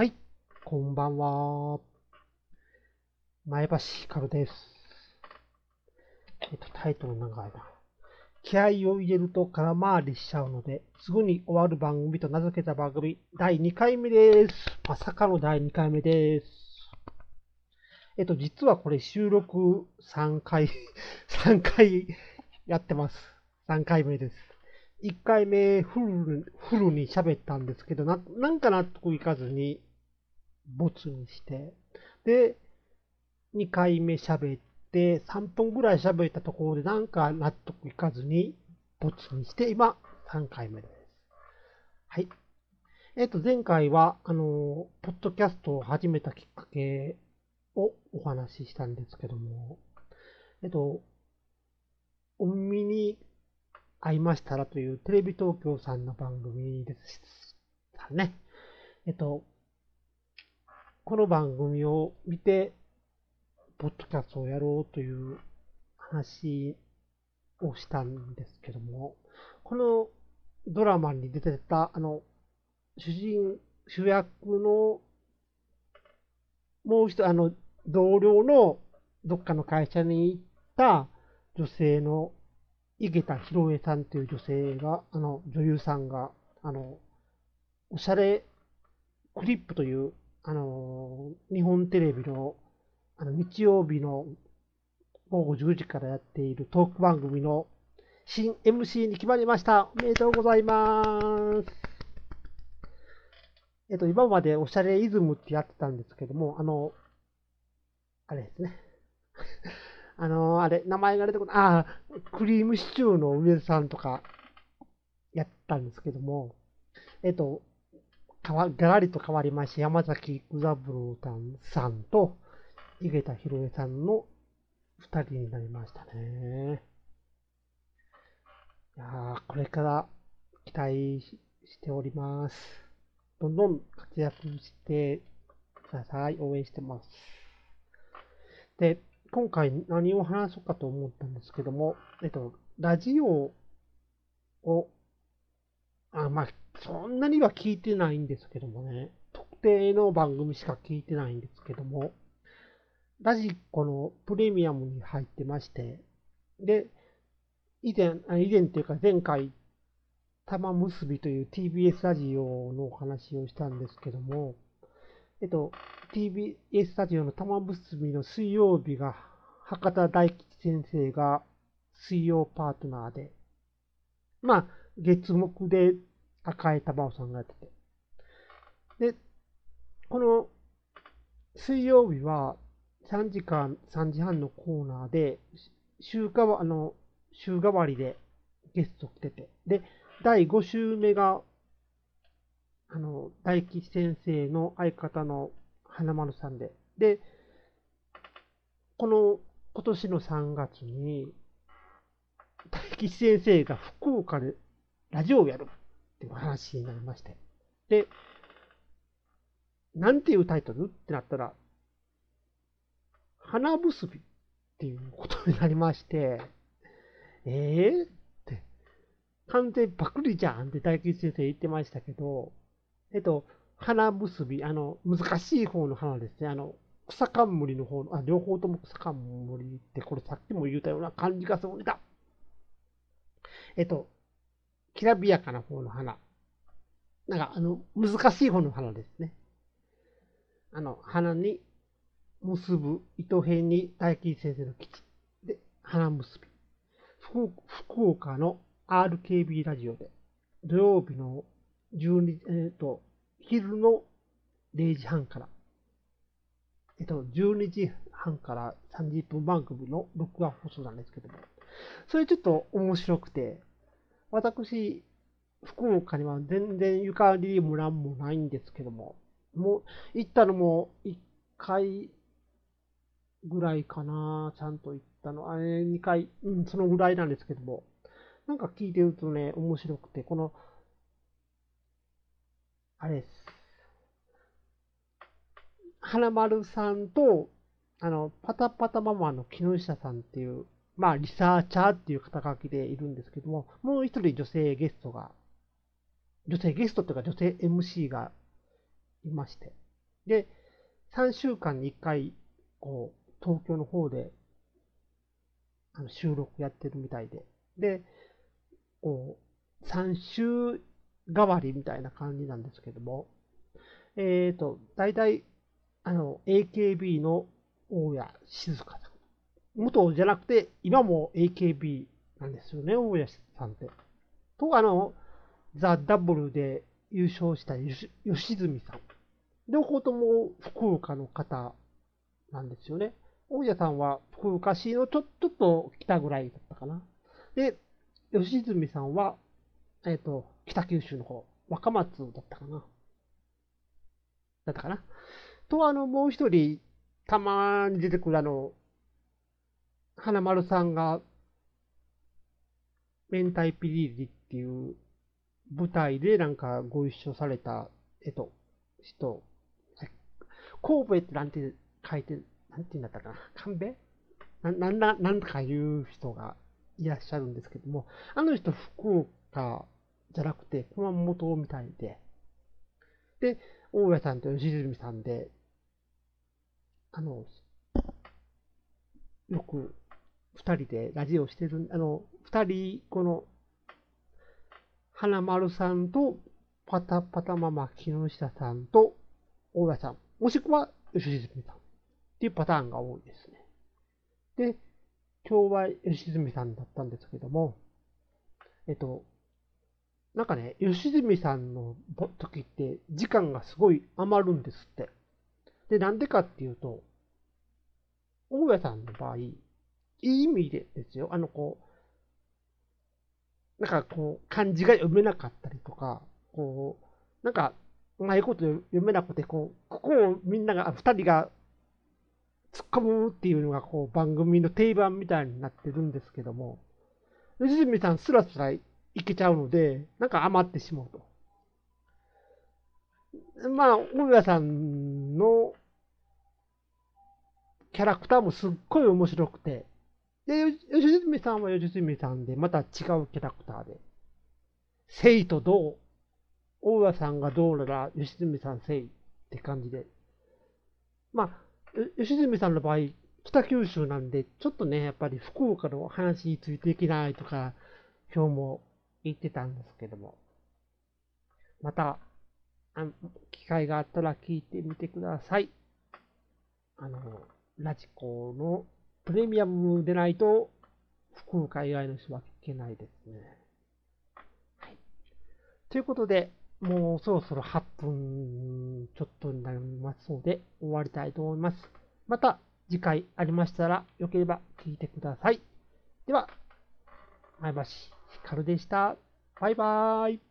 はい、こんばんは。前橋ひかるです。えっと、タイトル長いな。気合を入れると空回りしちゃうので、すぐに終わる番組と名付けた番組、第2回目です。まさかの第2回目です。えっと、実はこれ収録3回、3回やってます。3回目です。1回目フルフルに喋ったんですけどな、なんか納得いかずに、ボツにして、で、2回目喋って、3分ぐらい喋ったところで、なんか納得いかずに、ボツにして、今、3回目です。はい。えっ、と、前回は、あの、ポッドキャストを始めたきっかけをお話ししたんですけども、えっと、お耳に会いましたらというテレビ東京さんの番組です。ね。えっと、この番組を見て、ポッドキャストをやろうという話をしたんですけども、このドラマに出てた、あの、主人、主役の、もう一人、あの、同僚のどっかの会社に行った女性の井桁弘恵さんという女性が、あの、女優さんが、あの、おしゃれクリップという、あの、日本テレビの、あの、日曜日の午後10時からやっているトーク番組の新 MC に決まりました。おめでとうございます。えっと、今までおしゃれイズムってやってたんですけども、あの、あれですね。あの、あれ、名前が出てこない。ああ、クリームシチューの上さんとかやったんですけども、えっと、かわ、がらりと変わりまして、山崎育三郎さんと、井桁弘恵さんの二人になりましたね。いやこれから期待ししております。どんどん活躍してください。応援してます。で、今回何を話そうかと思ったんですけども、えっと、ラジオを、あ、まあ、そんなには聞いてないんですけどもね、特定の番組しか聞いてないんですけども、ラジコのプレミアムに入ってまして、で、以前、以前というか前回、玉結びという TBS ラジオのお話をしたんですけども、えっと、TBS ラジオの玉結びの水曜日が、博多大吉先生が水曜パートナーで、まあ、月木で赤江玉緒さんがやってて。で、この水曜日は3時間、3時半のコーナーで、週替わあの週替わりでゲスト来てて、で、第5週目が、あの、大吉先生の相方の花丸さんで、で、この今年の3月に、大吉先生が福岡でラジオをやる。っていう話になりまして、で、なんていうタイトル？ってなったら、花結びっていうことになりまして、ええって、完全パクリじゃんって大吉先生言ってましたけど、えっと、花結び、あの、難しい方の花ですね。あの、草冠の方の、あ、両方とも草冠って、これさっきも言ったような感じがするんだ。えっと、きらびやかな方の花。なんか、あの、難しい方の花ですね。あの、花に結ぶ糸辺に大吉先生の基地。で、花結び。福福岡の RKB ラジオで、土曜日の12、えっ、と、昼の0時半から、えっと、12時半から30分番組の録画放送なんですけども、それちょっと面白くて、私、福岡には全然ゆかりもなんもないんですけども、もう、行ったのも1回ぐらいかな、ちゃんと行ったの。あれ、2回、うん、そのぐらいなんですけども、なんか聞いてるとね、面白くて、この、あれです。花丸さんと、あの、パタパタママの木下さんっていう、まあ、リサーチャーっていう肩書きでいるんですけども、もう一人女性ゲストが、女性ゲストっていうか女性 MC がいまして。で、3週間に1回、こう、東京の方で、あの収録やってるみたいで。で、こう、3週代わりみたいな感じなんですけども、えっ、ー、と、大体、あの、AKB の大谷静香さん。元じゃなくて、今も AKB なんですよね、大谷さんって。と、あの、ザ・ダブルで優勝した吉住さん。両方とも福岡の方なんですよね。大谷さんは福岡市のちょちょっと北ぐらいだったかな。で、吉住さんは、えっ、ー、と、北九州の方、若松だったかな。だったかな。と、あの、もう一人、たまに出てくるあの、花丸さんが、明太ピリリっていう舞台でなんかご一緒された、えっと、人、神戸ってなんて書いて、なんて言うんだったかな、神戸？な、なん、なんとかいう人がいらっしゃるんですけども、あの人福岡じゃなくて熊本みたいで、で、大家さんと吉住さんで、あの、よく二人でラジオしてる、あの、二人、この、花丸さんと、パタパタママ木下さんと、大家さん、もしくは吉住さんっていうパターンが多いですね。で、今日は吉住さんだったんですけども、えっと、なんかね、吉住さんの時って時間がすごい余るんですって。で、なんでかっていうと、大家さんの場合、いい意味でですよ。あの、こう、なんかこう、漢字が読めなかったりとか、こう、なんか、うまいこと読めなくて、こう、ここをみんなが、二人が突っ込むっていうのが、こう、番組の定番みたいになってるんですけども、吉住さんスラスラいけちゃうので、なんか余ってしまうと。まあ、大家さんのキャラクターもすっごい面白くて、で、吉住さんは吉住さんで、また違うキャラクターで、生とどう、大家さんがどうらら、吉住さん生って感じで。まあ、吉住さんの場合、北九州なんで、ちょっとね、やっぱり福岡の話についていけないとか、今日も言ってたんですけども。また、あ機会があったら聞いてみてください。あの、ラジコのプレミアムでないと、福岡以外の人は聞けないですね。はい。ということで、もうそろそろ8分ちょっとになりますので、終わりたいと思います。また次回ありましたら、よければ聞いてください。では、前橋ひかるでした。バイバーイ。